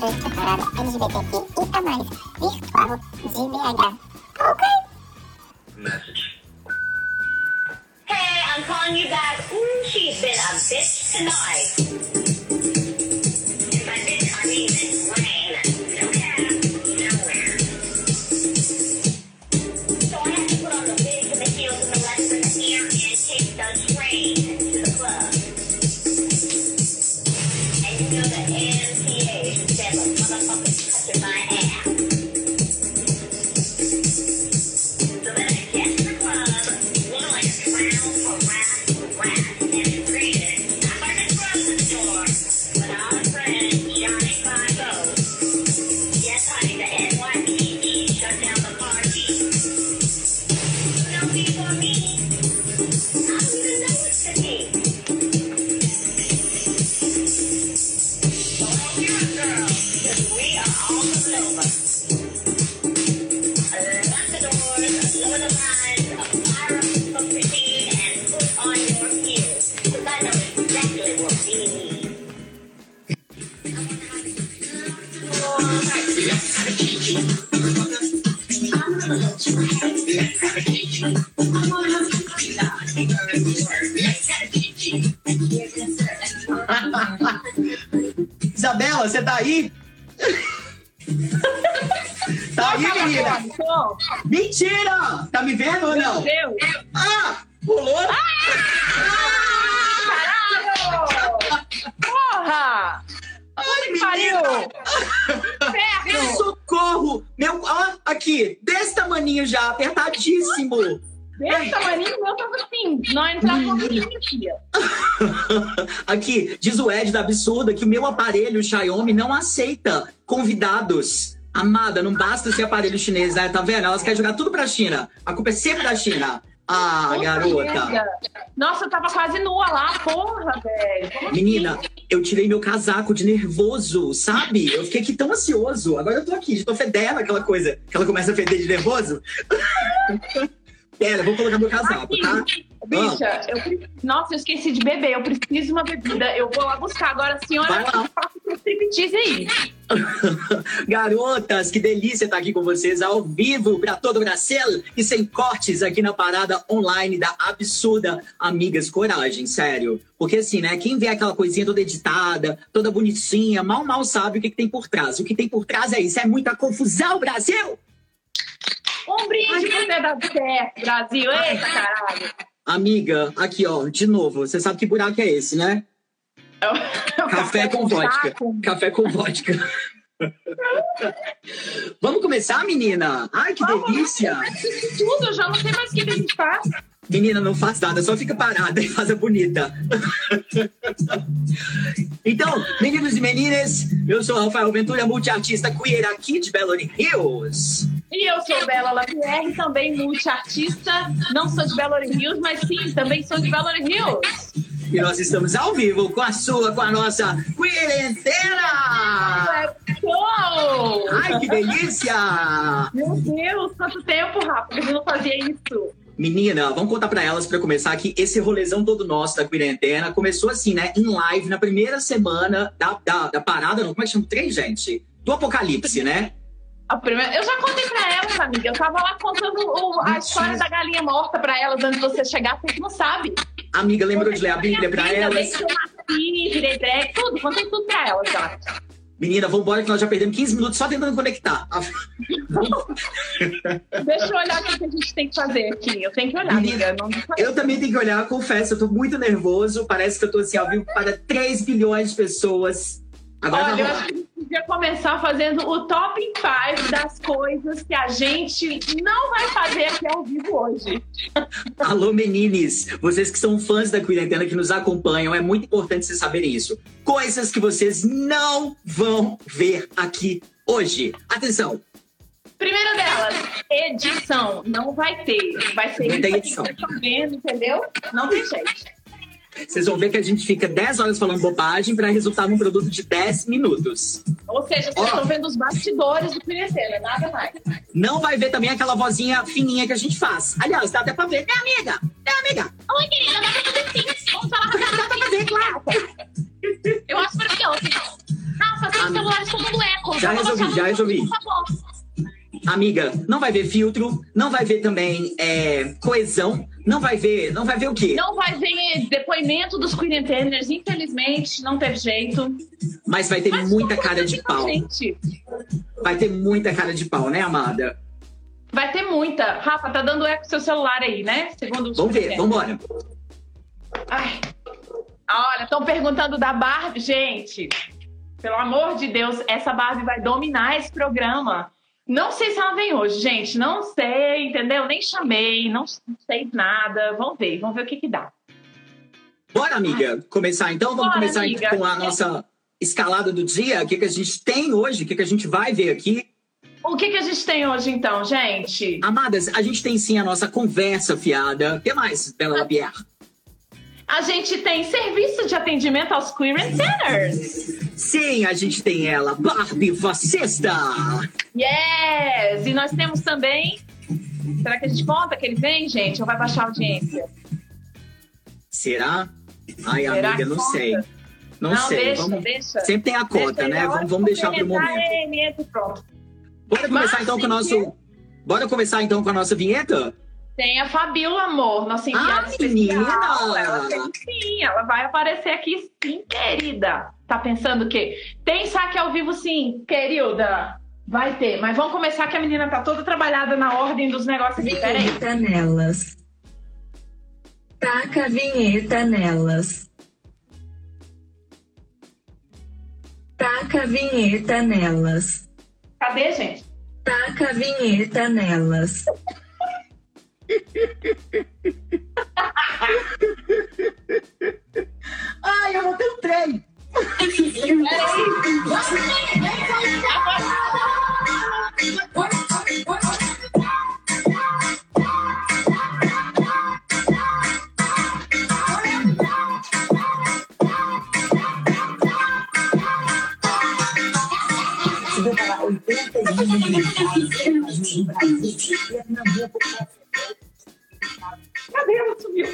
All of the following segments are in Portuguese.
durante a parada LGBTQ e a mais virtual de BH. Ok? Message. Hey, I'm calling you back. Ooh, she's been a bitch tonight. O da Absurda que o meu aparelho Xiaomi não aceita convidados. Amada, não basta esse aparelho chinês, né? Tá vendo? Elas querem jogar tudo pra China. A culpa é sempre da China. Ah, Puta garota. Nossa, eu tava quase nua lá, porra, velho. Como assim? Menina, eu tirei meu casaco de nervoso, sabe? Eu fiquei aqui tão ansioso. Agora eu tô aqui, já tô fedendo aquela coisa que ela começa a feder de nervoso. Pera, eu vou colocar meu casaco, tá? Bicha, eu nossa, eu esqueci de beber. Eu preciso de uma bebida. Eu vou lá buscar agora, senhora. Faça seu striptease aí. Garotas, que delícia estar aqui com vocês ao vivo para todo o Brasil e sem cortes aqui na parada online da Absurda Amigas Coragem, sério. Porque assim, né, quem vê aquela coisinha toda editada, toda bonitinha, mal mal sabe o que, que tem por trás. O que tem por trás é isso, é muita confusão, Brasil! Um brinde por ter dado certo, Brasil. Eita, caralho. Amiga, aqui ó, de novo, você sabe que buraco é esse, né? É o Café com vodka. saco. Café com vodka. Vamos começar, menina? Ai, que delícia! Isso tudo, eu já não sei mais o que a gente faz. Menina, não faz nada, só fica parada e faz a bonita. então, meninos e meninas, eu sou Rafael Ventura, multiartista queer aqui de Belo Hills. E eu sou Bela Lapierre, também multiartista. Não sou de Belo Hills, mas sim, também sou de Belo Hills. E nós estamos ao vivo com a sua, com a nossa quarentena! Uou! Ai, que delícia! Meu Deus, quanto tempo, Rafa, gente não fazia isso. Menina, vamos contar pra elas pra começar que esse rolezão todo nosso da quarentena começou assim, né? Em live, na primeira semana da, da, da parada, não, como é que chama? Três, gente? Do apocalipse, né? A primeira... Eu já contei pra elas, amiga. Eu tava lá contando o- a história da galinha morta pra elas antes de você chegar, porque não sabe. Amiga, lembrou de ler a Bíblia pra vida, elas? Eu nasci, virei drag, tudo. Contei tudo pra elas já. Menina, vambora que nós já perdemos 15 minutos só tentando conectar. Deixa eu olhar o que a gente tem que fazer aqui. Eu tenho que olhar, Menina, amiga. Não... Eu também tenho que olhar, confesso, eu tô muito nervoso. Parece que eu tô assim ao vivo para 3 bilhões de pessoas. Agora Olha, eu tá acho que a gente podia começar fazendo o top 5 das coisas que a gente não vai fazer aqui ao vivo hoje. Alô, menines! Vocês que são fãs da Quarentena, que nos acompanham, é muito importante vocês saberem isso. Coisas que vocês não vão ver aqui hoje. Atenção! Primeira delas, edição. Não vai ter. Vai ser Não isso tem edição. que estão vendo, entendeu? Não tem jeito. Vocês vão ver que a gente fica 10 horas falando bobagem para resultar num produto de 10 minutos. Ou seja, vocês estão vendo os bastidores do Quarentena, nada mais. Não vai ver também aquela vozinha fininha que a gente faz. Aliás, dá até pra ver. É amiga! É amiga! Oi, querida, dá pra fazer sim. Vamos falar Dá pra ver, claro! Eu acho maravilhoso. Nossa, meu celular está dando eco. Já resolvi, já resolvi. Por favor. Amiga, não vai ver filtro, não vai ver também é, coesão, não vai ver, não vai ver o quê? Não vai ver depoimento dos Queen Entertainers, infelizmente, não teve jeito. Mas vai ter Mas muita cara de pau. Gente. Vai ter muita cara de pau, né, amada? Vai ter muita. Rafa, tá dando eco seu celular aí, né? Segundo os Vamos ver, vambora. Ai. Olha, estão perguntando da Barbie, gente. Pelo amor de Deus, essa Barbie vai dominar esse programa. Não sei se ela vem hoje, gente. Não sei, entendeu? Nem chamei, não sei nada. Vamos ver, vamos ver o que que dá. Bora, amiga, começar então? Vamos Bora, começar amiga. com a nossa escalada do dia. O que, que a gente tem hoje? O que, que a gente vai ver aqui? O que que a gente tem hoje, então, gente? Amadas, a gente tem sim a nossa conversa fiada. O que mais, Bela Lapierre? A gente tem serviço de atendimento aos Queer Centers. Sim, a gente tem ela, Barbie Fascista. Yes! E nós temos também. Será que a gente conta que ele vem, gente? Ou vai baixar a audiência? Será? Ai, Será amiga, não conta? sei. Não, sei. deixa, vamos... deixa. Sempre tem a cota, Deixa né? Vamos, vamos de deixar pro complementar, momento. ele pronto. Bora começar Mas então com o nosso. Bora começar então com a nossa vinheta? Tem a Fabíola, amor, nossa enviada Ah, especial. menina! Ela tem, sim, ela vai aparecer aqui sim, querida. Tá pensando o quê? Tem saque ao vivo sim, querida. Vai ter, mas vamos começar que a menina tá toda trabalhada na ordem dos negócios aqui. Peraí. Vinheta nelas. Taca a vinheta nelas. Taca a vinheta nelas. Cadê, gente? Taca a vinheta nelas. Ai, eu vou ter um trem! Cadê? Ela sumiu.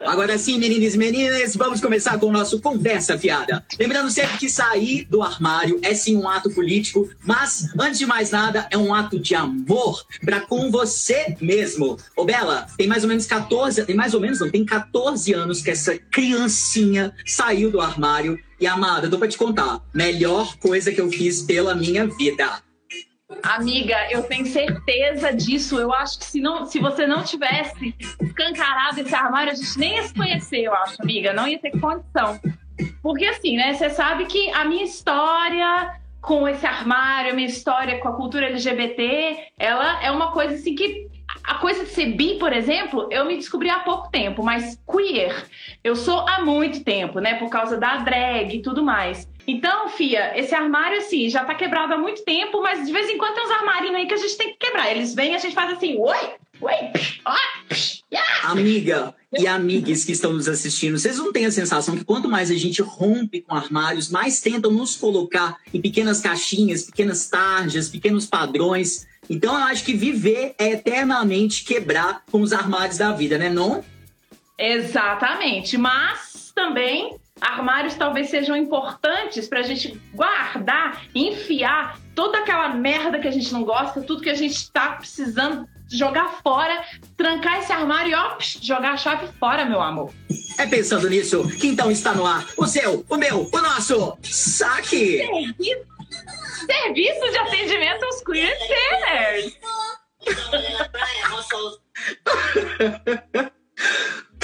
Agora sim, meninas e meninas, vamos começar com o nosso Conversa Fiada. Lembrando sempre que sair do armário é sim um ato político, mas, antes de mais nada, é um ato de amor para com você mesmo. Ô, Bela, tem mais ou menos 14, tem mais ou menos, não, tem 14 anos que essa criancinha saiu do armário. E, amada, eu tô pra te contar, melhor coisa que eu fiz pela minha vida. Amiga, eu tenho certeza disso. Eu acho que se, não, se você não tivesse escancarado esse armário, a gente nem ia se conhecer, eu acho, amiga. Não ia ter condição. Porque assim, né? Você sabe que a minha história com esse armário, a minha história com a cultura LGBT, ela é uma coisa assim que. A coisa de ser bi, por exemplo, eu me descobri há pouco tempo, mas queer, eu sou há muito tempo, né? Por causa da drag e tudo mais. Então, Fia, esse armário, assim, já tá quebrado há muito tempo, mas de vez em quando tem uns armarinhos aí que a gente tem que quebrar. Eles vêm e a gente faz assim, oi, oi, psh, ó, psh, yeah. Amiga e amigas que estão nos assistindo, vocês não têm a sensação que quanto mais a gente rompe com armários, mais tentam nos colocar em pequenas caixinhas, pequenas tarjas, pequenos padrões. Então eu acho que viver é eternamente quebrar com os armários da vida, né? Não? Exatamente, mas também armários talvez sejam importantes pra gente guardar, enfiar toda aquela merda que a gente não gosta, tudo que a gente tá precisando jogar fora, trancar esse armário e ó, psh, jogar a chave fora, meu amor. É pensando nisso que então está no ar o seu, o meu, o nosso saque! Serviço, serviço de atendimento aos queer centers.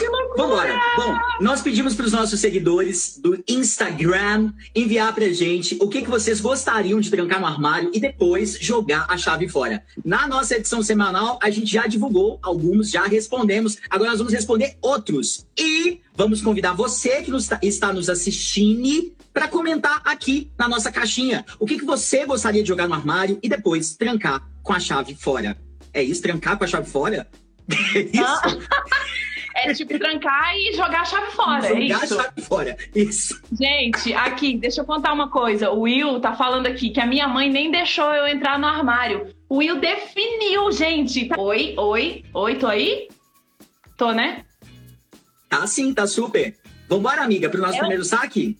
Que loucura! Vambora! Bom, nós pedimos para os nossos seguidores do Instagram enviar pra gente o que, que vocês gostariam de trancar no armário e depois jogar a chave fora. Na nossa edição semanal, a gente já divulgou alguns, já respondemos. Agora nós vamos responder outros. E vamos convidar você que nos tá- está nos assistindo para comentar aqui na nossa caixinha o que, que você gostaria de jogar no armário e depois trancar com a chave fora. É isso? Trancar com a chave fora? É isso? É tipo trancar e jogar a chave fora, é Jogar isso. a chave fora. Isso. Gente, aqui, deixa eu contar uma coisa. O Will tá falando aqui que a minha mãe nem deixou eu entrar no armário. O Will definiu, gente. Oi, oi, oi, tô aí? Tô, né? Tá sim, tá super. Vambora, amiga, pro nosso Eu- primeiro saque?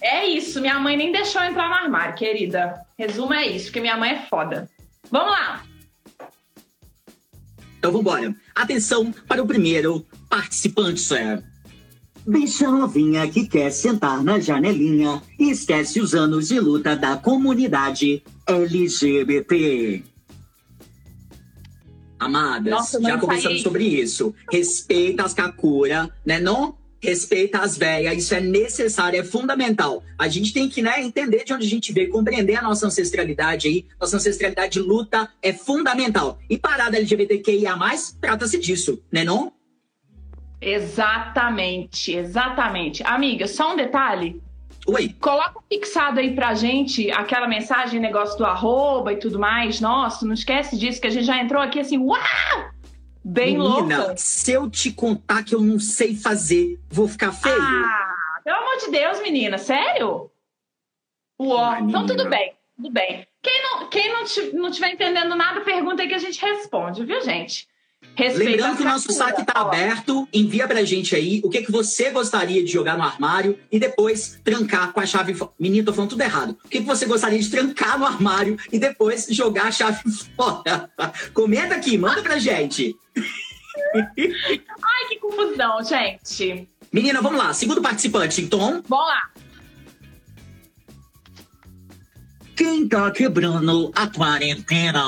É isso, minha mãe nem deixou eu entrar no armário, querida. Resumo é isso, porque minha mãe é foda. Vamos lá. Então vambora. Atenção para o primeiro participante, sir. Bicha novinha que quer sentar na janelinha e esquece os anos de luta da comunidade LGBT. Amadas, Nossa, já conversamos saí. sobre isso. Respeita as kakura, né não? Respeita as velhas, isso é necessário, é fundamental. A gente tem que né, entender de onde a gente veio, compreender a nossa ancestralidade aí. Nossa ancestralidade de luta é fundamental. E parada LGBTQIA+, trata-se disso, né não? Exatamente, exatamente. Amiga, só um detalhe. Oi, Coloca fixado aí pra gente aquela mensagem, negócio do arroba e tudo mais. Nossa, não esquece disso, que a gente já entrou aqui assim, uau! Bem menina, louca. se eu te contar que eu não sei fazer, vou ficar feio? Ah, pelo amor de Deus, menina, sério? Uó, Ai, então menina. tudo bem, tudo bem. Quem não, quem não, não tiver entendendo nada, pergunta aí que a gente responde, viu, gente? Respeita Lembrando que o nosso captura, saque tá ó. aberto, envia pra gente aí o que, que você gostaria de jogar no armário e depois trancar com a chave fora. Menino, tô falando tudo errado. O que, que você gostaria de trancar no armário e depois jogar a chave fora? Comenta aqui, manda pra gente. Ai, que confusão, gente. Menina, vamos lá. Segundo participante, então. Vamos lá. Quem tá quebrando a quarentena?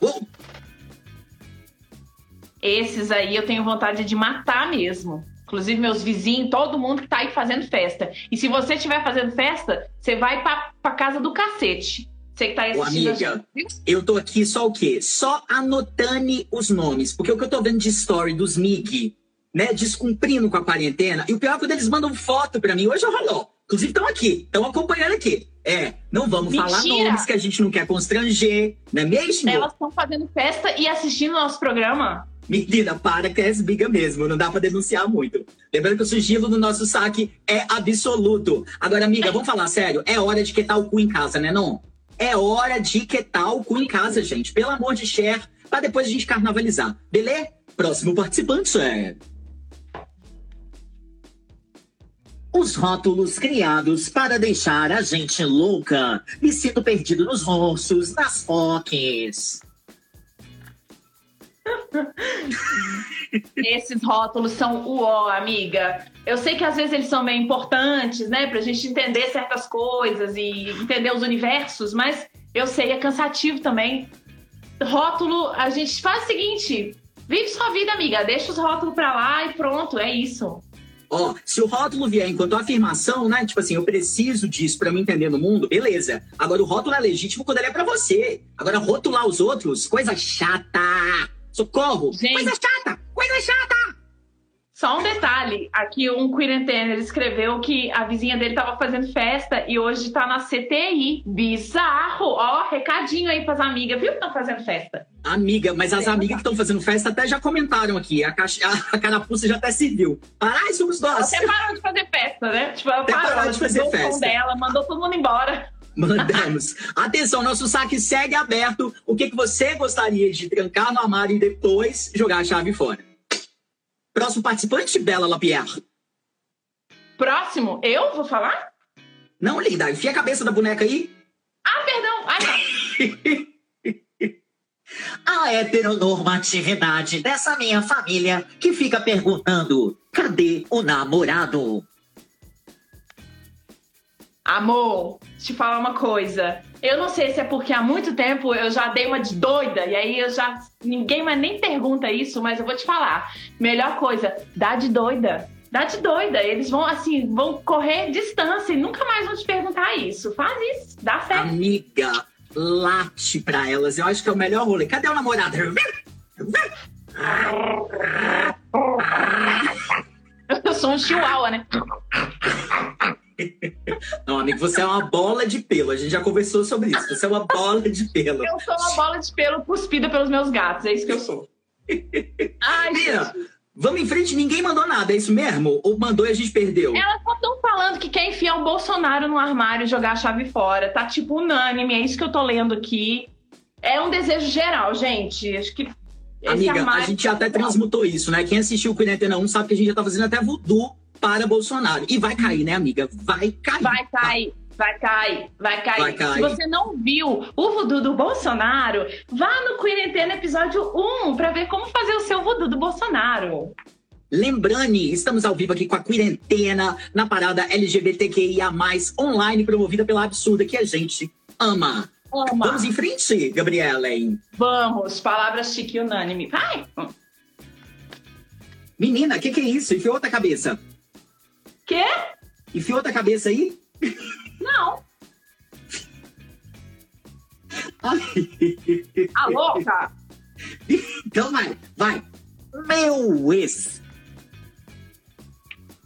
Oh, Esses aí eu tenho vontade de matar mesmo. Inclusive, meus vizinhos, todo mundo que tá aí fazendo festa. E se você estiver fazendo festa, você vai pra, pra casa do cacete. Você que tá aí Ô, assistindo. a amiga. gente, viu? eu tô aqui só o quê? Só anotando os nomes. Porque o que eu tô vendo de story dos MIG, né, descumprindo com a quarentena, e o pior é quando eles mandam foto pra mim. Hoje rolou. Inclusive estão aqui, estão acompanhando aqui. É, não vamos falar Mentira. nomes que a gente não quer constranger, não é mesmo? Elas estão fazendo festa e assistindo nosso programa. Menina, para que é esbiga mesmo, não dá pra denunciar muito. Lembrando que o sigilo do nosso saque é absoluto. Agora, amiga, vamos falar sério, é hora de quetar o cu em casa, né não? É hora de quetar o cu em casa, gente. Pelo amor de Cher, pra depois a gente carnavalizar. Beleza? Próximo participante é... Os rótulos criados para deixar a gente louca. Me sinto perdido nos rostos, nas foques. Esses rótulos são o ó, amiga. Eu sei que às vezes eles são meio importantes, né? Pra gente entender certas coisas e entender os universos, mas eu sei, é cansativo também. Rótulo, a gente faz o seguinte: vive sua vida, amiga. Deixa os rótulos pra lá e pronto, é isso. Ó, se o rótulo vier enquanto afirmação, né? Tipo assim, eu preciso disso pra me entender no mundo, beleza. Agora o rótulo é legítimo quando ele é pra você. Agora rotular os outros, coisa chata. Socorro! Gente. Coisa chata! Coisa chata! Só um detalhe: aqui um quarentena escreveu que a vizinha dele tava fazendo festa e hoje tá na CTI. Bizarro! Ó, recadinho aí pras amigas, viu que estão fazendo festa? Amiga, mas as amigas que estão fazendo festa até já comentaram aqui. A, caixa, a carapuça já até se viu. Parai, somos nós! Você parou de fazer festa, né? Tipo, ela Até parou, parou de fazer festa. dela, mandou todo mundo embora. Mandamos. Atenção, nosso saque segue aberto. O que, que você gostaria de trancar no armário e depois jogar a chave fora? Próximo participante, Bela Lapierre. Próximo, eu vou falar? Não, linda, enfia a cabeça da boneca aí. Ah, perdão. Ah, tá. A heteronormatividade dessa minha família que fica perguntando: cadê o namorado? Amor, te falar uma coisa. Eu não sei se é porque há muito tempo eu já dei uma de doida e aí eu já. Ninguém mais nem pergunta isso, mas eu vou te falar. Melhor coisa, dá de doida. Dá de doida. Eles vão, assim, vão correr distância e nunca mais vão te perguntar isso. Faz isso, dá certo. Amiga, late pra elas. Eu acho que é o melhor rolê. Cadê o namorado? Eu sou um chihuahua, né? Não, amigo, você é uma bola de pelo. A gente já conversou sobre isso. Você é uma bola de pelo. Eu sou uma bola de pelo cuspida pelos meus gatos. É isso que eu sou. Ai, Mira, gente. vamos em frente. Ninguém mandou nada, é isso mesmo? Ou mandou e a gente perdeu? Elas só estão falando que quer enfiar o Bolsonaro no armário e jogar a chave fora. Tá tipo unânime, é isso que eu tô lendo aqui. É um desejo geral, gente. Acho que. Amiga, a armário gente já até tá legal. transmutou isso, né? Quem assistiu o Quarentena 1 sabe que a gente já tá fazendo até voodoo para Bolsonaro. E vai cair, né, amiga? Vai cair. Vai cair. Vai cair, vai cair. Vai cair. Se você não viu o voodoo do Bolsonaro, vá no Quarentena episódio 1 pra ver como fazer o seu voodoo do Bolsonaro. Lembrando, estamos ao vivo aqui com a quarentena na parada LGBTQIA+, online, promovida pela Absurda, que a gente ama. Ama. Vamos em frente, Gabriela. hein? Vamos, palavras chique e unânime. Vai! Menina, o que, que é isso? Enfiou outra cabeça. Quê? Enfiou outra cabeça aí? Não. Ai. A louca? Então vai, vai. Meu ex.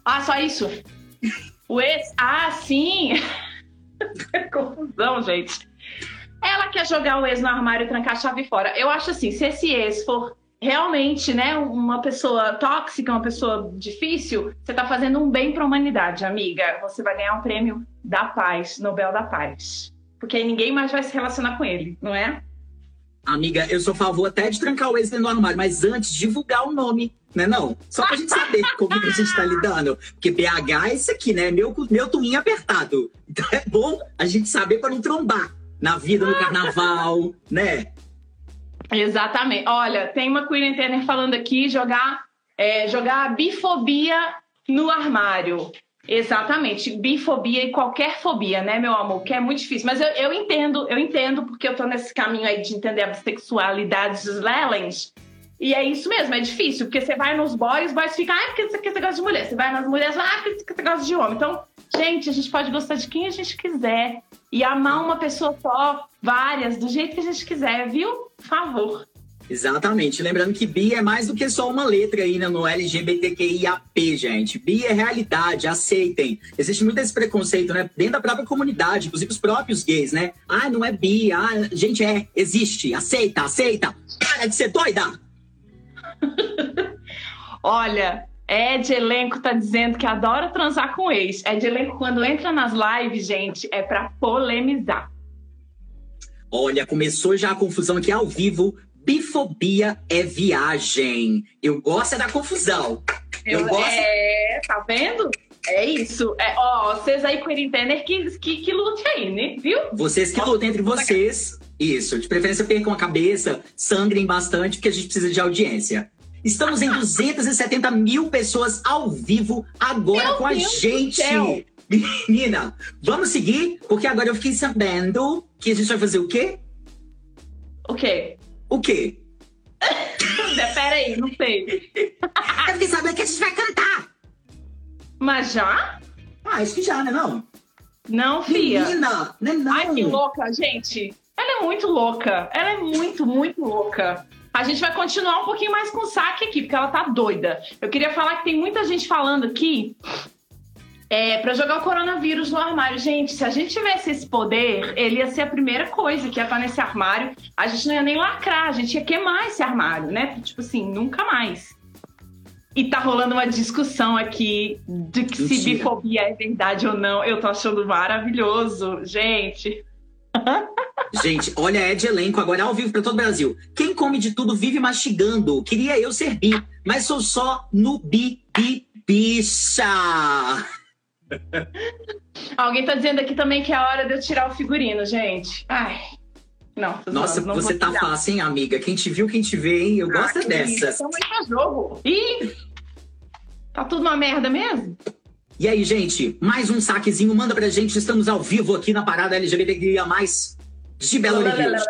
Ah, só isso? O ex? Ah, sim! Confusão, gente. Ela quer jogar o ex no armário e trancar a chave fora. Eu acho assim, se esse ex for realmente, né, uma pessoa tóxica, uma pessoa difícil, você tá fazendo um bem pra humanidade, amiga. Você vai ganhar um prêmio da paz, Nobel da Paz. Porque aí ninguém mais vai se relacionar com ele, não é? Amiga, eu sou a favor até de trancar o ex dentro do armário, mas antes divulgar o nome, né não? Só pra gente saber como que a gente tá lidando. Porque BH é isso aqui, né? Meu, meu tunhinho apertado. Então é bom a gente saber pra não trombar na vida, no carnaval, né? Exatamente. Olha, tem uma Queen Turner falando aqui jogar, é, jogar bifobia no armário. Exatamente, bifobia e qualquer fobia, né, meu amor? Que é muito difícil. Mas eu, eu entendo, eu entendo, porque eu tô nesse caminho aí de entender a bissexualidade dos Lelens. E é isso mesmo, é difícil, porque você vai nos boys, os boys ficam, ah, porque você gosta de mulher. Você vai nas mulheres, ah, porque você gosta de homem. Então, gente, a gente pode gostar de quem a gente quiser. E amar uma pessoa só, várias, do jeito que a gente quiser, viu? Favor. Exatamente. Lembrando que bi é mais do que só uma letra aí né, no LGBTQIAP, gente. Bi é realidade, aceitem. Existe muito esse preconceito, né? Dentro da própria comunidade, inclusive os próprios gays, né? Ah, não é bi. Ah, gente, é. Existe. Aceita, aceita. Para de ser doida. Olha, Ed Elenco tá dizendo que adora transar com ex. Ed Elenco, quando entra nas lives, gente, é pra polemizar. Olha, começou já a confusão aqui ao vivo. Bifobia é viagem. Eu gosto é da confusão. Eu, gosto. É, tá vendo? É isso. É, ó, vocês aí, Querin Tanner, que, que, que lute aí, né? Viu? Vocês que lutem entre vocês. Isso. De preferência, percam a cabeça, sangrem bastante, porque a gente precisa de audiência. Estamos em 270 mil pessoas ao vivo agora Meu com a Deus do gente. Menina, vamos seguir, porque agora eu fiquei sabendo que a gente vai fazer o quê? O quê? O quê? Pera aí, não sei. Eu fiquei sabendo que a gente vai cantar. Mas já? Ah, acho que já, né? Não? Não, fia. Menina, né? Não. Ai, que louca, gente. Ela é muito louca. Ela é muito, muito louca. A gente vai continuar um pouquinho mais com o saque aqui, porque ela tá doida. Eu queria falar que tem muita gente falando aqui é, para jogar o coronavírus no armário. Gente, se a gente tivesse esse poder, ele ia ser a primeira coisa que ia estar nesse armário. A gente não ia nem lacrar, a gente ia queimar esse armário, né? Tipo assim, nunca mais. E tá rolando uma discussão aqui de que se bifobia é verdade ou não. Eu tô achando maravilhoso, gente. Gente, olha Ed Elenco agora ao vivo para todo o Brasil. Quem come de tudo vive mastigando. Queria eu ser bi, mas sou só no bi, bi, bicha. Alguém tá dizendo aqui também que é a hora de eu tirar o figurino, gente. Ai. Não, Nossa, zoando, não você tá fácil, hein, amiga? Quem te viu, quem te vê, hein? Eu gosto Ah, dessas. Tamo aí pra jogo. Ih! Tá tudo uma merda mesmo? E aí, gente, mais um saquezinho, manda pra gente. Estamos ao vivo aqui na parada LGBTQIA+, de Belo Horizonte.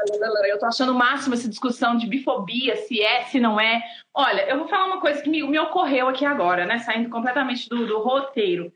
Eu tô achando o máximo essa discussão de bifobia, se é, se não é. Olha, eu vou falar uma coisa que me, me ocorreu aqui agora, né? Saindo completamente do, do roteiro.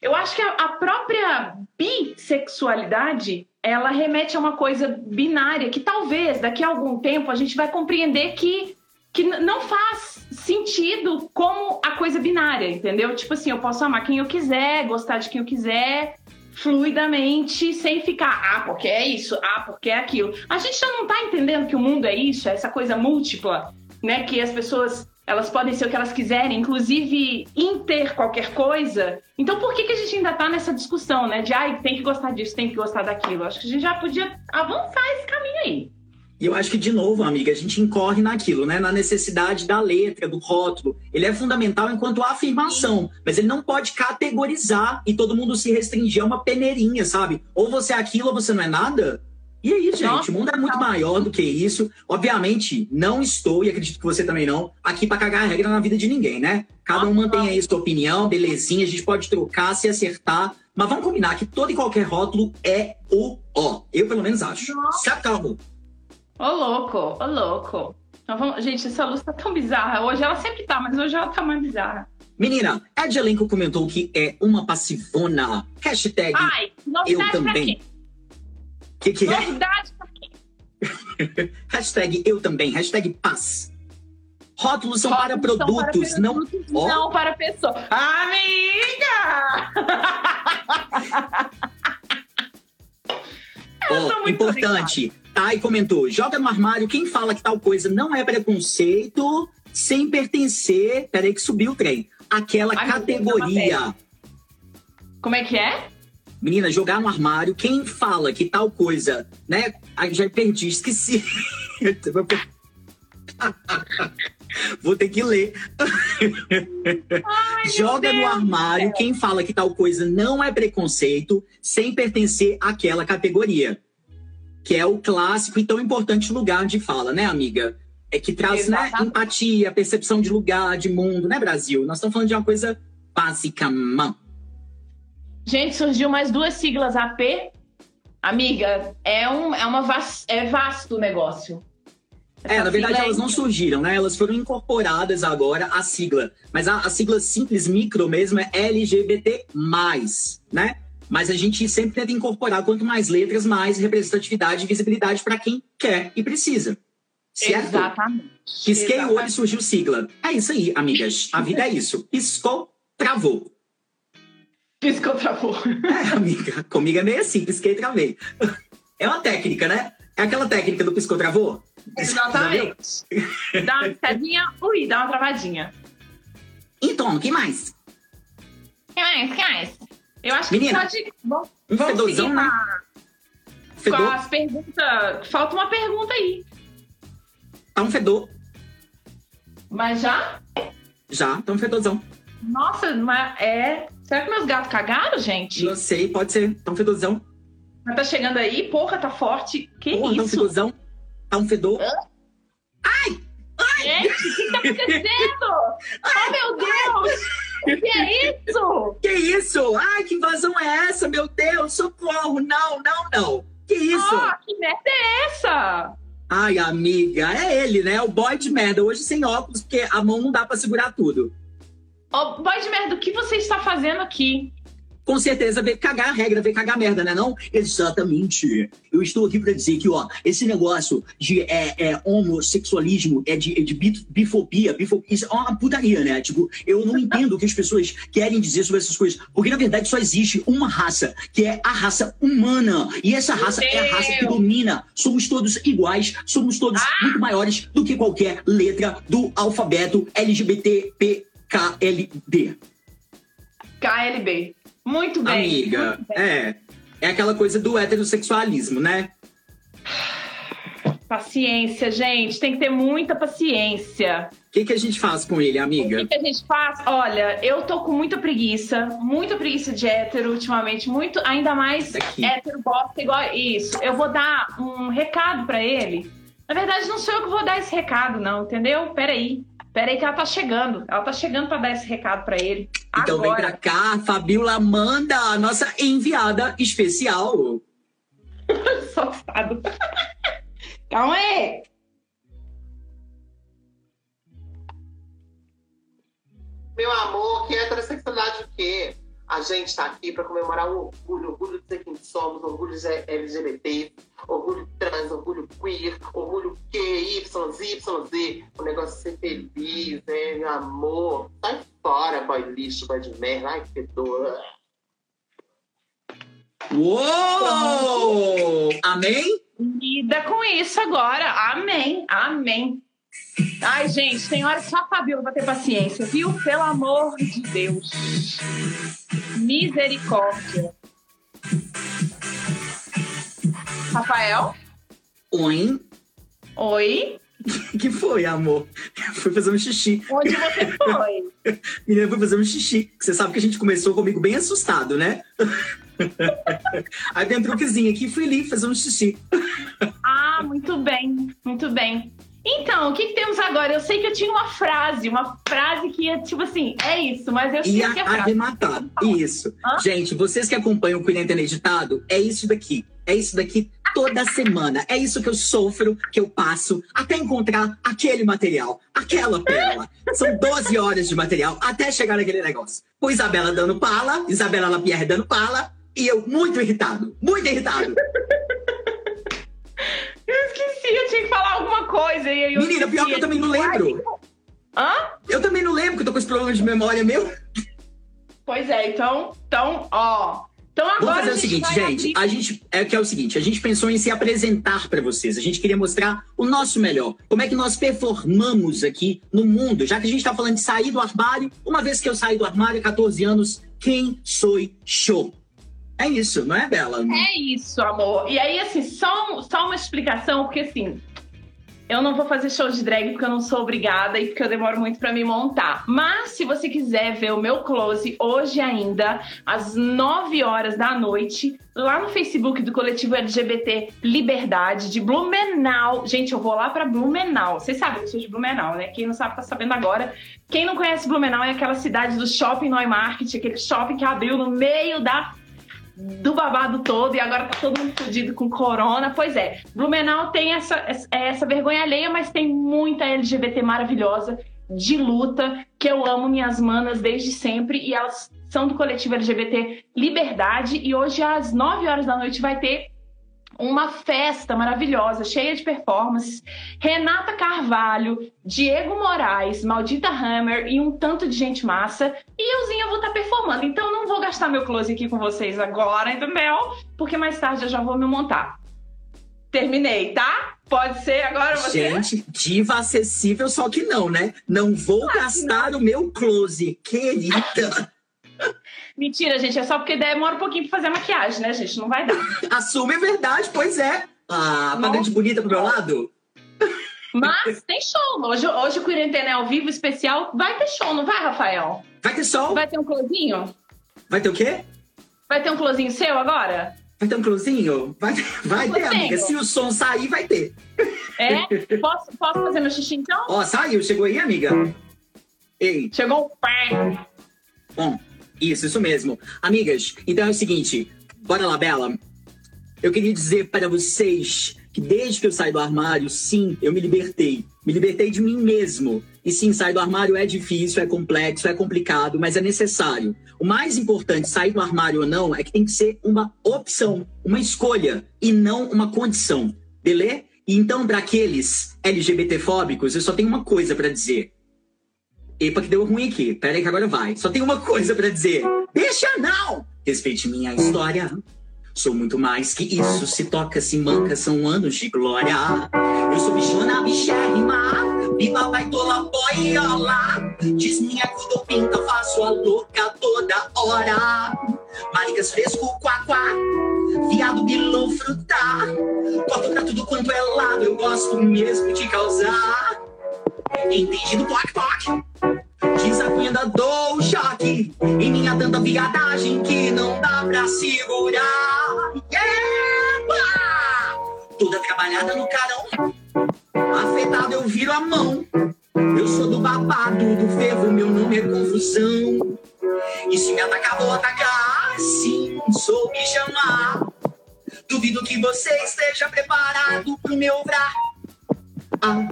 Eu acho que a, a própria bissexualidade ela remete a uma coisa binária que talvez daqui a algum tempo a gente vai compreender que, que não faz sentido como a coisa binária, entendeu? Tipo assim, eu posso amar quem eu quiser, gostar de quem eu quiser, fluidamente, sem ficar, ah, porque é isso, ah, porque é aquilo. A gente já não tá entendendo que o mundo é isso, é essa coisa múltipla, né? Que as pessoas elas podem ser o que elas quiserem, inclusive inter qualquer coisa. Então por que, que a gente ainda tá nessa discussão, né? De ai, tem que gostar disso, tem que gostar daquilo. Acho que a gente já podia avançar esse caminho aí. E eu acho que, de novo, amiga, a gente incorre naquilo, né? Na necessidade da letra, do rótulo. Ele é fundamental enquanto afirmação, mas ele não pode categorizar e todo mundo se restringir a uma peneirinha, sabe? Ou você é aquilo ou você não é nada. E aí, gente, Nossa, o mundo é muito maior do que isso. Obviamente, não estou, e acredito que você também não, aqui pra cagar a regra na vida de ninguém, né? Cada um mantém aí sua opinião, belezinha, a gente pode trocar, se acertar. Mas vamos combinar que todo e qualquer rótulo é o ó. Eu, pelo menos, acho. Nossa. Certo, Calmo? Ô, louco, ô, louco. Então, vamos... Gente, essa luz tá tão bizarra. Hoje ela sempre tá, mas hoje ela tá mais bizarra. Menina, Ed Elenco comentou que é uma passivona. Hashtag Ai, eu pra também. quê? Que que é? Novidade? Hashtag eu também. Hashtag paz. Rótulos são para Rótulos são para produtos, não... produtos, Ó. não para pessoa. Amiga! Muito importante. Thay comentou: joga no armário quem fala que tal coisa não é preconceito sem pertencer. Peraí, que subiu o trem. Aquela Ai, Deus, categoria. Como é que é? Menina, jogar no armário quem fala que tal coisa, né? Ai, já perdi, esqueci. Vou ter que ler. Joga no armário quem fala que tal coisa não é preconceito sem pertencer àquela categoria. Que é o clássico e tão importante lugar de fala, né, amiga? É que traz né, empatia, percepção de lugar, de mundo, né, Brasil? Nós estamos falando de uma coisa básica, mano. Gente, surgiu mais duas siglas AP. Amiga, é, um, é, uma vas- é vasto o negócio. É, Essa na verdade é elas não surgiram, né? Elas foram incorporadas agora à sigla. Mas a, a sigla simples micro mesmo é LGBT+, né? Mas a gente sempre tenta incorporar quanto mais letras, mais representatividade e visibilidade para quem quer e precisa. Certo? Exatamente. Pisquei o olho e surgiu sigla. É isso aí, amigas. A vida é isso. Piscou, travou. Piscou, travou. É, amiga, comigo é meio assim, pisquei e travei. É uma técnica, né? É aquela técnica do piscou, travou? Exatamente. Dá uma piscadinha, ui, dá uma travadinha. Então, o que mais? Que mais? Que mais? Eu acho Menina, que pode. Um vamos fedorzão, né? na- com Fedor? as perguntas. Falta uma pergunta aí. Tá um fedor. Mas já? Já, tá um fedorzão. Nossa, mas é. Será que meus gatos cagaram, gente? Não sei, pode ser. Tá um fedorzão. Mas tá chegando aí, porra, tá forte. Que Porra, tá um isso? fedorzão. Tá um fedor. Gente, o que tá acontecendo? oh, meu Deus! O que é isso? Que isso? Ai, que invasão é essa? Meu Deus, socorro. Não, não, não. Que isso? Oh, que merda é essa? Ai, amiga, é ele, né? O boy de merda. Hoje sem óculos, porque a mão não dá pra segurar tudo. Ô, boy de merda, o que você está fazendo aqui? Com certeza veio cagar a regra, veio cagar a merda, né não? Exatamente. Eu estou aqui pra dizer que, ó, esse negócio de é, é, homossexualismo, é de, é de bifobia, bifobia, isso é uma putaria, né? Tipo, eu não entendo o que as pessoas querem dizer sobre essas coisas. Porque, na verdade, só existe uma raça, que é a raça humana. E essa raça é a raça que domina. Somos todos iguais, somos todos muito maiores do que qualquer letra do alfabeto LGBTPKLD. KLB. Muito bem. Amiga, muito bem. é. É aquela coisa do heterossexualismo, né? Paciência, gente. Tem que ter muita paciência. O que, que a gente faz com ele, O amiga? que, que a gente faz? Olha, eu tô com muita preguiça, muita preguiça de hétero ultimamente, muito, ainda mais Daqui. hétero bosta igual isso. Eu vou dar um recado pra ele. Na verdade, não sou eu que vou dar esse recado, não, entendeu? Peraí. Peraí que ela tá chegando. Ela tá chegando pra dar esse recado pra ele. Então vem pra Agora. cá, Fabiola Amanda, a nossa enviada especial. Safado. Calma aí. Meu amor, que heterossexualidade o quê? A gente tá aqui pra comemorar o orgulho, orgulho de ser quem somos, orgulho de LGBT, orgulho trans, orgulho queer, orgulho Q, Y, Z, Y, Z. O negócio é ser feliz, né, meu amor? Sai fora, boy lixo, boy de merda. Ai, que dor. Uou! Amém? Lida com isso agora. Amém. Amém. Ai, gente, tem hora que só a Fabiola vai ter paciência, viu? Pelo amor de Deus. Misericórdia. Rafael? Oi. Oi? que foi, amor? Fui fazer um xixi. Onde você foi? Menina, fui fazer um xixi. Você sabe que a gente começou comigo bem assustado, né? Aí tem um truquezinho aqui, fui ali fazer um xixi. Ah, muito bem, muito bem. Então, o que, que temos agora? Eu sei que eu tinha uma frase, uma frase que ia, tipo assim, é isso, mas eu E esqueci a- a frase. arrematar. Isso. Hã? Gente, vocês que acompanham o Cliente Editado, é isso daqui. É isso daqui toda semana. É isso que eu sofro, que eu passo, até encontrar aquele material, aquela pérola. São 12 horas de material até chegar naquele negócio. O Isabela dando pala, Isabela Lapierre dando pala, e eu muito irritado, muito irritado. E aí eu Menina, pior que eu também não lembro. Hã? Eu também não lembro que eu tô com esse problema de memória meu. Pois é, então, então, ó. Então agora Vamos fazer o seguinte, gente. abrir- A gente é que é o seguinte, a gente pensou em se apresentar para vocês. A gente queria mostrar o nosso melhor. Como é que nós performamos aqui no mundo, já que a gente tá falando de sair do armário. Uma vez que eu saí do armário há 14 anos, quem sou show? É isso, não é, Bela? É isso, amor. E aí, assim, só, só uma explicação, porque assim, eu não vou fazer show de drag porque eu não sou obrigada e porque eu demoro muito pra me montar. Mas se você quiser ver o meu close hoje ainda, às 9 horas da noite, lá no Facebook do coletivo LGBT Liberdade de Blumenau. Gente, eu vou lá pra Blumenau. Vocês sabem que eu sou de Blumenau, né? Quem não sabe tá sabendo agora. Quem não conhece Blumenau é aquela cidade do Shopping Neumarkt, aquele shopping que abriu no meio da do babado todo e agora tá todo mundo fudido com corona. Pois é, Blumenau tem essa, essa, essa vergonha alheia, mas tem muita LGBT maravilhosa de luta que eu amo minhas manas desde sempre e elas são do coletivo LGBT Liberdade e hoje às 9 horas da noite vai ter uma festa maravilhosa, cheia de performances. Renata Carvalho, Diego Moraes, Maldita Hammer e um tanto de gente massa. E euzinha vou estar performando. Então não vou gastar meu close aqui com vocês agora, entendeu? Porque mais tarde eu já vou me montar. Terminei, tá? Pode ser agora você? Gente, diva acessível, só que não, né? Não vou gastar o meu close, querida. Mentira, gente. É só porque demora um pouquinho pra fazer a maquiagem, né, gente? Não vai dar. Assume a verdade, pois é. Ah, de bonita pro meu lado? Mas tem show. Hoje, hoje o Quarentena é ao vivo especial. Vai ter show, não vai, Rafael? Vai ter sol? Vai ter um closinho? Vai ter o quê? Vai ter um closinho seu agora? Vai ter um closinho? Vai, vai ter, amiga. Se o som sair, vai ter. É? Posso, posso fazer meu xixi então? Ó, saiu, chegou aí, amiga? Ei, Chegou o pé. bom, isso, isso mesmo. Amigas, então é o seguinte, bora lá, Bela. Eu queria dizer para vocês que desde que eu saí do armário, sim, eu me libertei. Me libertei de mim mesmo. E sim, sair do armário é difícil, é complexo, é complicado, mas é necessário. O mais importante, sair do armário ou não, é que tem que ser uma opção, uma escolha, e não uma condição. Beleza? Então, para aqueles LGBTfóbicos, eu só tenho uma coisa para dizer. Epa, que deu ruim aqui. Pera aí que agora vai. Só tenho uma coisa pra dizer. Deixa não! Respeite minha história. Sou muito mais que isso. Se toca, se manca, são anos de glória. Eu sou bichona, bichérrima. Viva vai tola boiola. Diz minha cudo pinta, faço a louca toda hora. Maricas fresco, quá. Viado, bilão, frutar. Corto pra tudo quanto é lado. Eu gosto mesmo de causar. Entendido, toque, toque. Diz a cunha dou choque em minha tanta viadagem que não dá pra segurar. Epa! Toda trabalhada no carão, afetado eu viro a mão. Eu sou do babado, do fervo, meu nome é confusão. E se me atacar, vou atacar. Sim, sou me chamar. Duvido que você esteja preparado pro meu vrar. Ah,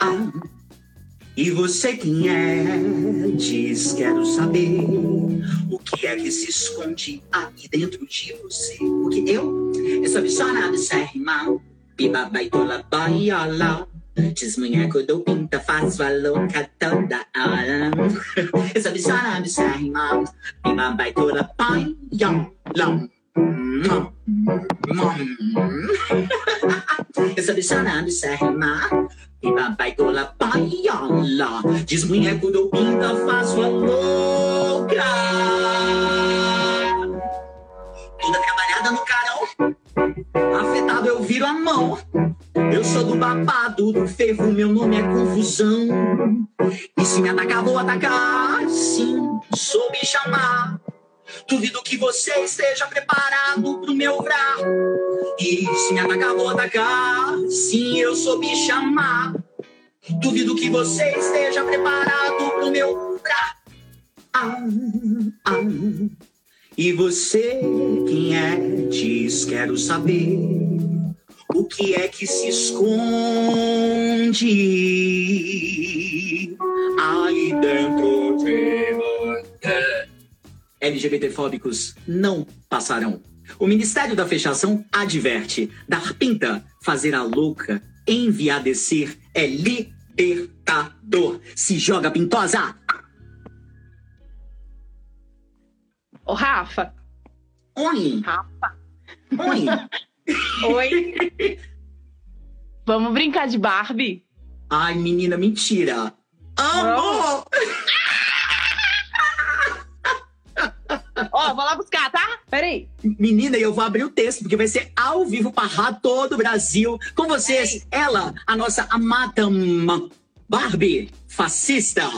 ah. E você quem é? Diz, quero saber o que é que se esconde aí dentro de você. Porque eu, eu sou bichona do serrimão, piba baitola baiola. Diz munheco do pinta, faço a louca toda hora. Eu sou bichona do serrimão, piba baitola baiola. Eu sou bichona do serrimão. E papai tola paiola Diz munheco do pinta, faço a louca Toda trabalhada no carão Afetado eu viro a mão. Eu sou do babado, do fervo, meu nome é confusão. E se me atacar, vou atacar. Sim, soube chamar. Duvido que você esteja preparado pro meu vrar. E se me atacar, vou atacar. Sim, eu soube chamar. Duvido que você esteja preparado pro meu vrar. Ah, ah. E você, quem é? Diz, quero saber o que é que se esconde aí dentro de você. LGBTfóbicos não passarão. O Ministério da Fechação adverte: dar pinta, fazer a louca, enviadecer é libertador. Se joga pintosa! Ô, Rafa. Oi! Rafa. Oi! Oi. Vamos brincar de Barbie? Ai, menina, mentira! Amor! Ó, vou lá buscar, tá? Peraí. Menina, eu vou abrir o texto, porque vai ser ao vivo para todo o Brasil. Com vocês, ela, a nossa amada ma- Barbie fascista.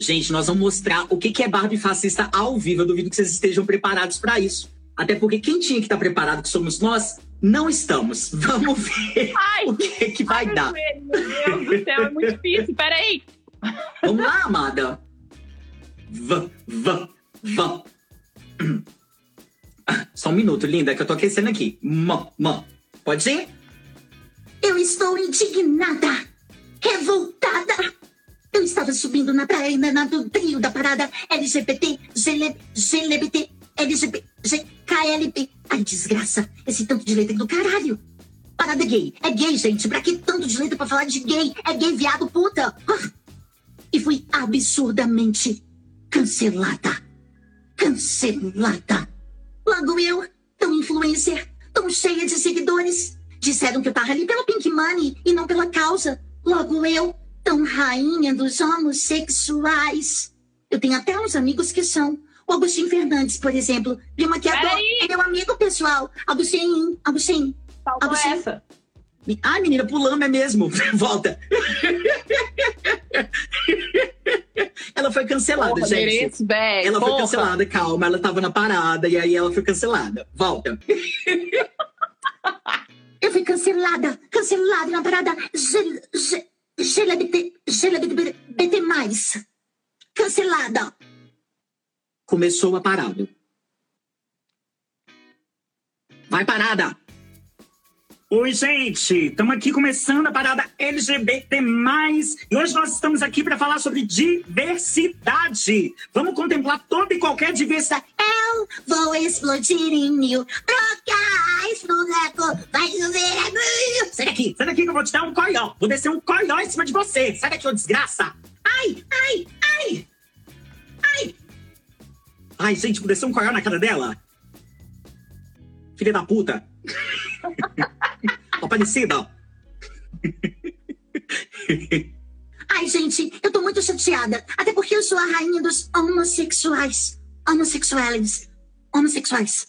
Gente, nós vamos mostrar o que é Barbie fascista ao vivo. Eu duvido que vocês estejam preparados para isso. Até porque quem tinha que estar preparado, que somos nós, não estamos. Vamos ver Ai, o que que vai ai, dar. Meu Deus do céu, é muito difícil. Peraí. Vamos lá, amada. Vã, vã, vã. Só um minuto, linda, que eu tô aquecendo aqui. Mã, mã. Pode ir? Eu estou indignada, revoltada. Eu estava subindo na praia na do trio da parada LGBT, GL, GLBT, LGBT, GKLB. Ai, desgraça, esse tanto de letra do caralho. Parada gay. É gay, gente. Pra que tanto de letra pra falar de gay? É gay, viado, puta. Ah. E fui absurdamente cancelada. Cancelada. Logo eu, tão influencer, tão cheia de seguidores. Disseram que eu tava ali pelo Pink Money e não pela causa. Logo eu, tão rainha dos homossexuais. Eu tenho até uns amigos que são. O Agostinho Fernandes, por exemplo, meu maquiador, Peraí. é meu amigo pessoal. Agostinho, Agostinho. Faltou essa. Ai, menina, pulamos é mesmo. Volta. ela foi cancelada, Porra, gente. velho. Ela foi Porra. cancelada, calma. Ela tava na parada e aí ela foi cancelada. Volta. Eu fui cancelada, cancelada na parada G- G- GLBT, GLBT+. Cancelada. Começou a parada. Vai, parada. Oi, gente! Estamos aqui começando a parada LGBT. E hoje nós estamos aqui para falar sobre diversidade. Vamos contemplar toda e qualquer diversidade. Eu vou explodir em mil trocas pro leco, vai chover. Sai daqui, sai daqui que eu vou te dar um coió. Vou descer um coió em cima de você. Sai daqui, ô desgraça. Ai, ai, ai. Ai, gente, vou descer um coió na cara dela. Filha da puta. Aparecida. Ai, gente, eu tô muito chateada. Até porque eu sou a rainha dos homossexuais. Homossexuais. Homossexuais.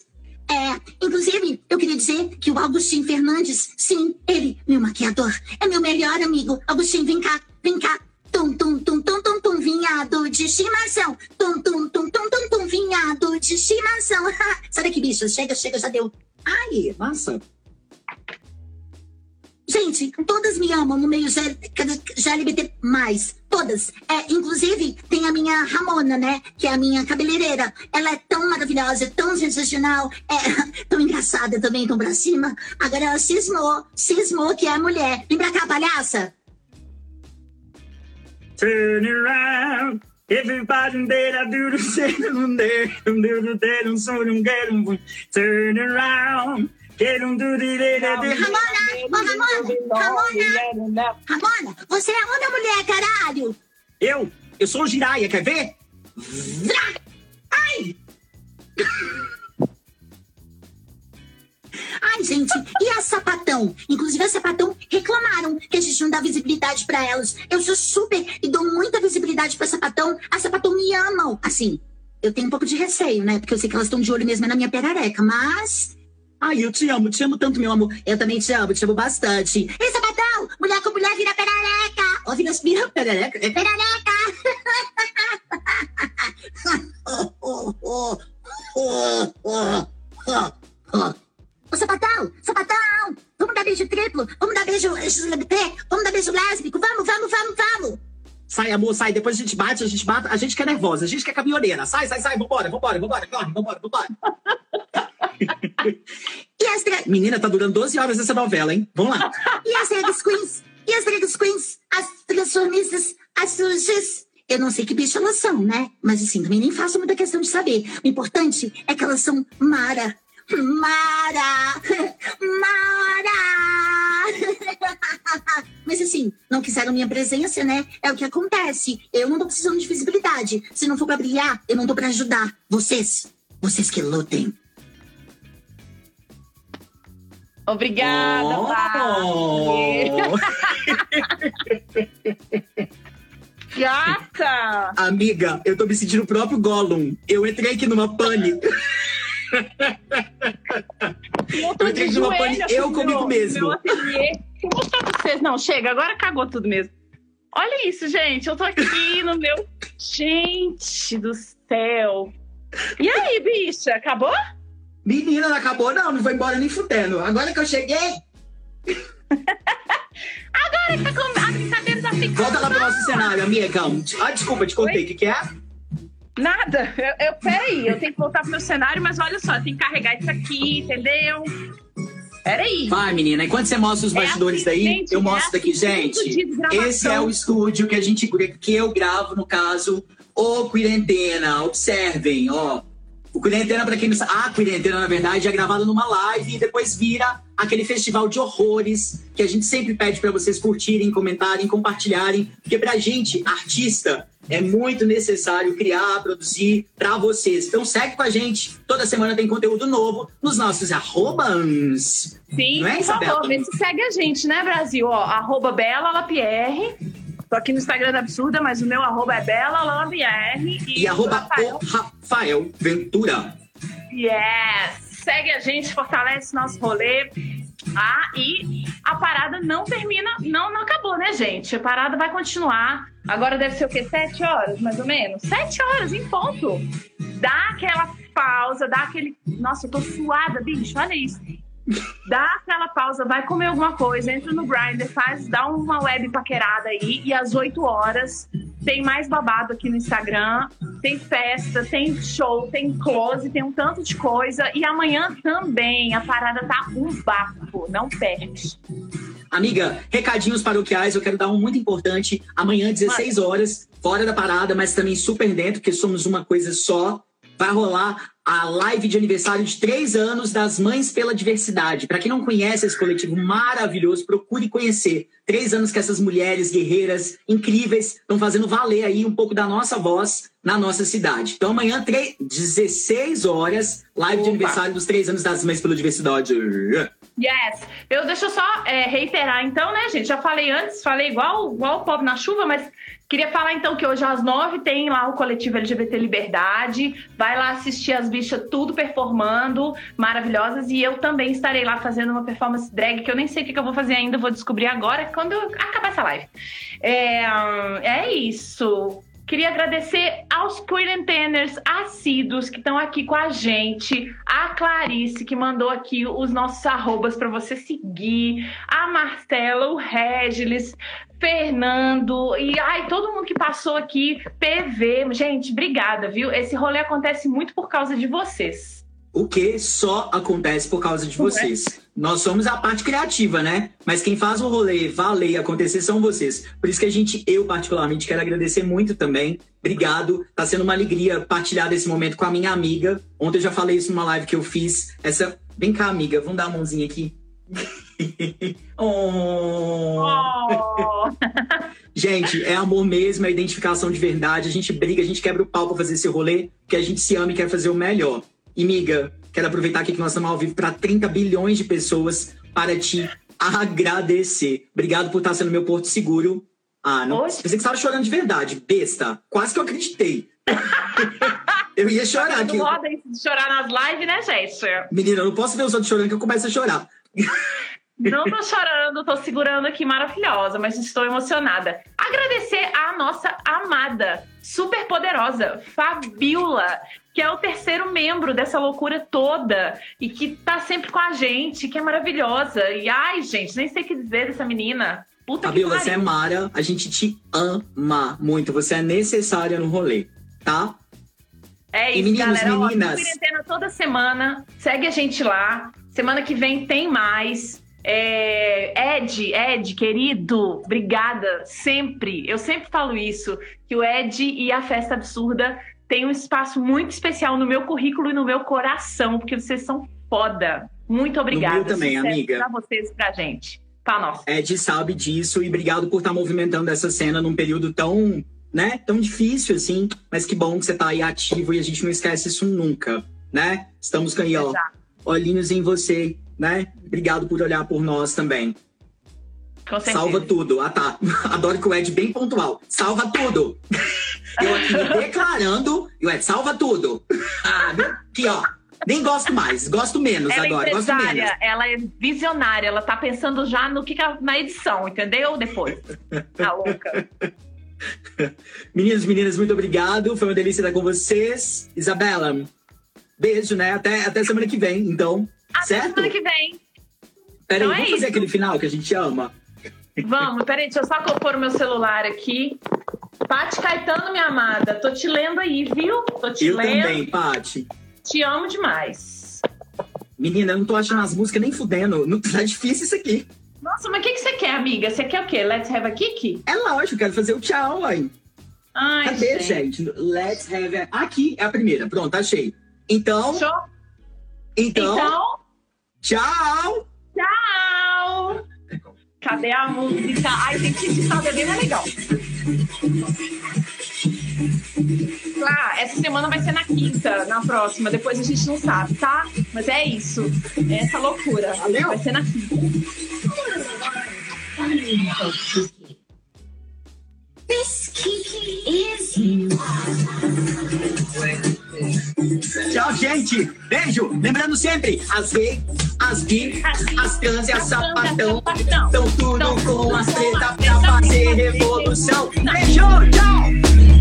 É, inclusive, eu queria dizer que o Agostinho Fernandes, sim, ele, meu maquiador, é meu melhor amigo. Agostinho, vem cá, vem cá. Tum, tum, tum, tum, tum, tum, vinhado de estimação. Tum, tum, tum, tum, tum, tum, vinhado de estimação. Sai daqui, bicho. Chega, chega, já deu. Ai, nossa. Gente, todas me amam no meio GLBT+. Todas. É, inclusive, tem a minha Ramona, né? Que é a minha cabeleireira. Ela é tão maravilhosa, tão sensacional, é tão engraçada também, tão pra cima. Agora ela cismou, cismou que é mulher. Vem pra cá, palhaça. Turn around. Everybody there, I do the same, there, do the dead, and so don't get 'em. Turn around. Ramona! Ô, Ramona! Ramona! Ramona, você é homem ou mulher, caralho? Eu? Eu sou o Jiraya, quer ver? Ai, gente, e a sapatão? Inclusive, a sapatão reclamaram que a gente não dá visibilidade pra elas. Eu sou super e dou muita visibilidade pra sapatão. A sapatão me amam. Assim, eu tenho um pouco de receio, né? Porque eu sei que elas estão de olho mesmo na minha perereca, mas. Ai, eu te amo, te amo tanto, meu amor. Eu também te amo, te amo bastante. Ei, sapatão! Mulher com mulher vira perereca! Ó, vira, vira perereca. É Perereca! Ô, sapatão! Sapatão! Vamos dar beijo triplo? Vamos dar beijo LGBT? Vamos dar beijo lésbico? Vamos, vamos, vamos, vamos! Sai, amor, sai. Depois a gente bate, a gente bate. A gente que é nervosa, a gente que é caminhoneira. Sai, sai, sai. Vambora, vambora, vambora. Corre, vambora, vambora. Menina, tá durando 12 horas essa novela, hein? Vamos lá. e as drag queens? E as drag queens? As transformistas? As sujas? Eu não sei que bicho elas são, né? Mas assim, também nem faço muita questão de saber. O importante é que elas são Mara. Mara! Mara! Mas assim, não quiseram minha presença, né? É o que acontece. Eu não tô precisando de visibilidade. Se não for pra brilhar, eu não tô pra ajudar. Vocês, vocês que lutem. Obrigada, Barbie. Gata! Amiga, eu tô me sentindo o próprio Gollum. Eu entrei aqui numa pane. Eu Eu entrei numa pane, eu comigo meu- mesmo. meu. Não, chega, agora cagou tudo mesmo. Olha isso, gente. Eu tô aqui no meu. Gente do céu. E aí, bicha? Acabou? Menina, não acabou, não. Não foi embora nem fudendo. Agora que eu cheguei, Agora tá com a brincadeira da ficção. volta lá pro nosso cenário, amiga. Ah, desculpa, te contei. O que, que é? Nada. Eu, eu, peraí, eu tenho que voltar pro meu cenário, mas olha só, tenho que carregar isso aqui, entendeu? Peraí. Vai, menina. Enquanto você mostra os É bastidores assim, daí, gente, eu é mostro daqui, assim, gente. Esse é o estúdio que a gente que eu gravo, no caso, o Quarentena. Observem, ó. O Quarentena, pra quem não sabe, a Quarentena, na verdade, é gravado numa live e depois vira aquele festival de horrores que a gente sempre pede pra vocês curtirem, comentarem, compartilharem, porque pra gente, artista, é muito necessário criar, produzir pra vocês. Então segue com a gente. Toda semana tem conteúdo novo nos nossos arrobas. Sim, Não é, por favor, vê se segue a gente, né, Brasil? Ó, arroba Bela Lapierre. Tô aqui no Instagram da Absurda, mas o meu arroba é Bela Lapierre. E arroba Rafael. o Rafael Ventura. Yes! Segue a gente, fortalece nosso rolê. Ah, e a parada não termina, não, não acabou, né, gente? A parada vai continuar. Agora deve ser o quê? Sete horas, mais ou menos? Sete horas, em ponto. Dá aquela pausa, dá aquele. Nossa, eu tô suada, bicho, olha isso. Dá aquela pausa, vai comer alguma coisa, entra no Grindr, faz, dá uma web paquerada aí, e às 8 horas tem mais babado aqui no Instagram, tem festa, tem show, tem close, tem um tanto de coisa. E amanhã também a parada tá um bafo, não perde. Amiga, recadinhos paroquiais, eu quero dar um muito importante. Amanhã, 16 horas, fora da parada, mas também super dentro, porque somos uma coisa só. Vai rolar a live de aniversário de três anos das Mães pela Diversidade. Para quem não conhece esse coletivo maravilhoso, procure conhecer. Três anos que essas mulheres guerreiras incríveis estão fazendo valer aí um pouco da nossa voz na nossa cidade. Então amanhã, tre- 16 horas, live de Opa. aniversário dos três anos das Mães pela Diversidade. Yes. Eu deixa eu só é, reiterar, então, né, gente? Já falei antes, falei igual, igual o povo na chuva, mas queria falar então que hoje às nove tem lá o coletivo LGBT Liberdade. Vai lá assistir as bichas tudo performando, maravilhosas. E eu também estarei lá fazendo uma performance drag, que eu nem sei o que eu vou fazer ainda, vou descobrir agora, quando acabar essa live. É, é isso. Queria agradecer aos quarenteners assíduos que estão aqui com a gente. A Clarice, que mandou aqui os nossos arrobas para você seguir. A Marcela, o Regiles, Fernando e ai, todo mundo que passou aqui. PV. Gente, obrigada, viu? Esse rolê acontece muito por causa de vocês. O que só acontece por causa de é? vocês. Nós somos a parte criativa, né? Mas quem faz o rolê valer acontecer são vocês. Por isso que a gente, eu particularmente, quero agradecer muito também. Obrigado. Tá sendo uma alegria partilhar esse momento com a minha amiga. Ontem eu já falei isso numa live que eu fiz. Essa. Vem cá, amiga. Vamos dar a mãozinha aqui. oh. Oh. Gente, é amor mesmo, é identificação de verdade. A gente briga, a gente quebra o pau pra fazer esse rolê, porque a gente se ama e quer fazer o melhor. E, miga, quero aproveitar aqui que nós estamos ao vivo para 30 bilhões de pessoas para te agradecer. Obrigado por estar sendo meu porto seguro. Ah, não. Pensei que você estava chorando de verdade, besta. Quase que eu acreditei. Eu ia chorar aqui. Não roda isso de chorar nas lives, né, gente? Menina, eu não posso ver os outros chorando que eu começo a chorar. Não tô chorando, tô segurando aqui maravilhosa, mas estou emocionada. Agradecer à nossa amada, super poderosa, Fabiola, que é o terceiro membro dessa loucura toda e que tá sempre com a gente, que é maravilhosa. E ai, gente, nem sei o que dizer dessa menina. Puta Fabiola, você é. Mara, a gente te ama muito. Você é necessária no rolê, tá? É E isso, meninos, galera. Ó, meninas? Quarentena toda semana. Segue a gente lá. Semana que vem tem mais. É, Ed, Ed, querido, obrigada. Sempre, eu sempre falo isso, que o Ed e a Festa Absurda têm um espaço muito especial no meu currículo e no meu coração, porque vocês são foda. Muito obrigada. meu também, Sucesso amiga. Pra vocês e pra gente. Pra nós. Ed sabe disso e obrigado por estar movimentando essa cena num período tão, né, tão difícil assim. Mas que bom que você tá aí ativo e a gente não esquece isso nunca, né? Estamos com aí, ó, olhinhos em você, né? Obrigado por olhar por nós também. Salva tudo. Ah, tá. Adoro que o Ed bem pontual. Salva tudo. Eu aqui me declarando e o Ed salva tudo. Ah, aqui, ó. Nem gosto mais. Gosto menos Ela é agora. Gosto menos. ela é visionária, ela tá pensando já no que, que ela- na edição, entendeu? Depois. Tá louca. Meninos, meninas, muito obrigado. Foi uma delícia estar com vocês. Isabela, beijo, né? Até, até semana que vem, então. Até certo? semana que vem. Peraí, Então é vamos fazer isso. aquele final que a gente ama? Vamos, peraí, deixa eu só o meu celular aqui. Paty Caetano, minha amada, tô te lendo aí, viu? Tô te Eu lendo. também, Paty. Te amo demais. Menina, eu não tô achando as músicas nem fudendo. Não, tá difícil isso aqui. Nossa, mas o que, que você quer, amiga? Você quer o quê? Let's have a kick? É lógico, quero fazer o tchau, aí. Ai, Cadê, gente. gente? Let's have a... Aqui é a primeira. Pronto, achei. Então, Show? então, Então, tchau! tchau! Cadê a música? Ai, tem que editar, é legal. Ah, essa semana vai ser na quinta, na próxima. Depois a gente não sabe, tá? Mas é isso. É essa loucura. Valeu. Vai ser na quinta. This kiki is you. Tchau, gente! Beijo! Lembrando sempre, as gays, as bi, as trans e as sapatão estão tudo com as treta pra fazer revolução. Beijo! Tchau!